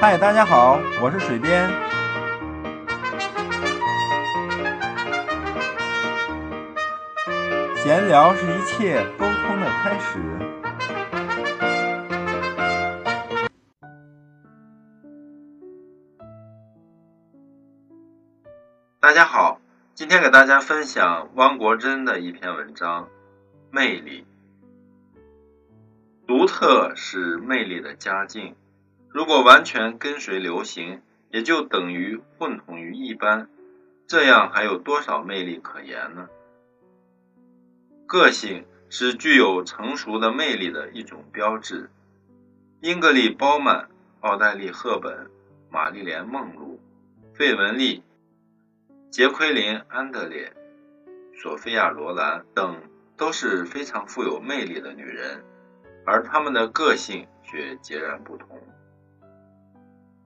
嗨，大家好，我是水边。闲聊是一切沟通的开始。大家好，今天给大家分享汪国真的一篇文章《魅力》。独特是魅力的佳境，如果完全跟随流行，也就等于混同于一般，这样还有多少魅力可言呢？个性是具有成熟的魅力的一种标志。英格丽·褒曼、奥黛丽·赫本、玛丽莲·梦露、费雯丽、杰奎琳·安德烈、索菲亚·罗兰等都是非常富有魅力的女人。而她们的个性却截然不同。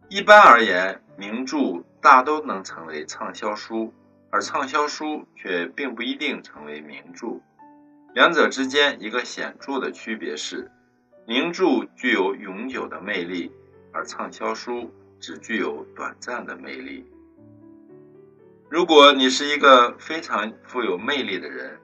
一般而言，名著大都能成为畅销书，而畅销书却并不一定成为名著。两者之间一个显著的区别是，名著具有永久的魅力，而畅销书只具有短暂的魅力。如果你是一个非常富有魅力的人，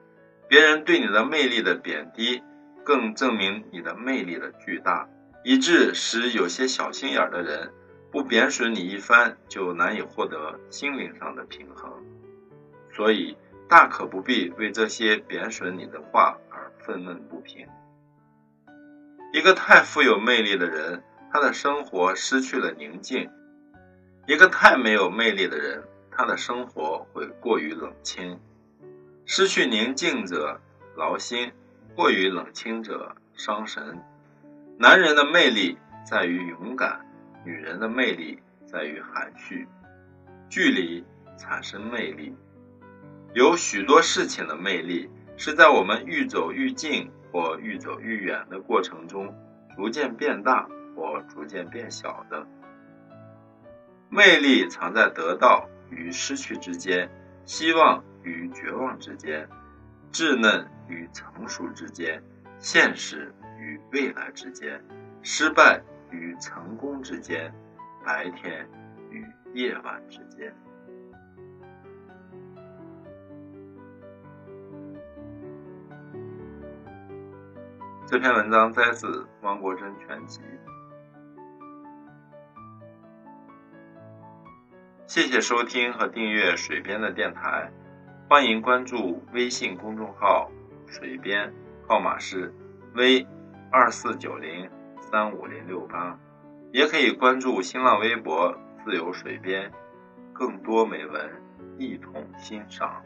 别人对你的魅力的贬低。更证明你的魅力的巨大，以致使有些小心眼的人不贬损你一番，就难以获得心灵上的平衡。所以大可不必为这些贬损你的话而愤懑不平。一个太富有魅力的人，他的生活失去了宁静；一个太没有魅力的人，他的生活会过于冷清。失去宁静者劳心。过于冷清者伤神。男人的魅力在于勇敢，女人的魅力在于含蓄。距离产生魅力，有许多事情的魅力是在我们愈走愈近或愈走愈远的过程中逐渐变大或逐渐变小的。魅力藏在得到与失去之间，希望与绝望之间。稚嫩与成熟之间，现实与未来之间，失败与成功之间，白天与夜晚之间。这篇文章摘自《汪国真全集》。谢谢收听和订阅水边的电台。欢迎关注微信公众号“水边”，号码是 V 二四九零三五零六八，也可以关注新浪微博“自由水边”，更多美文一同欣赏。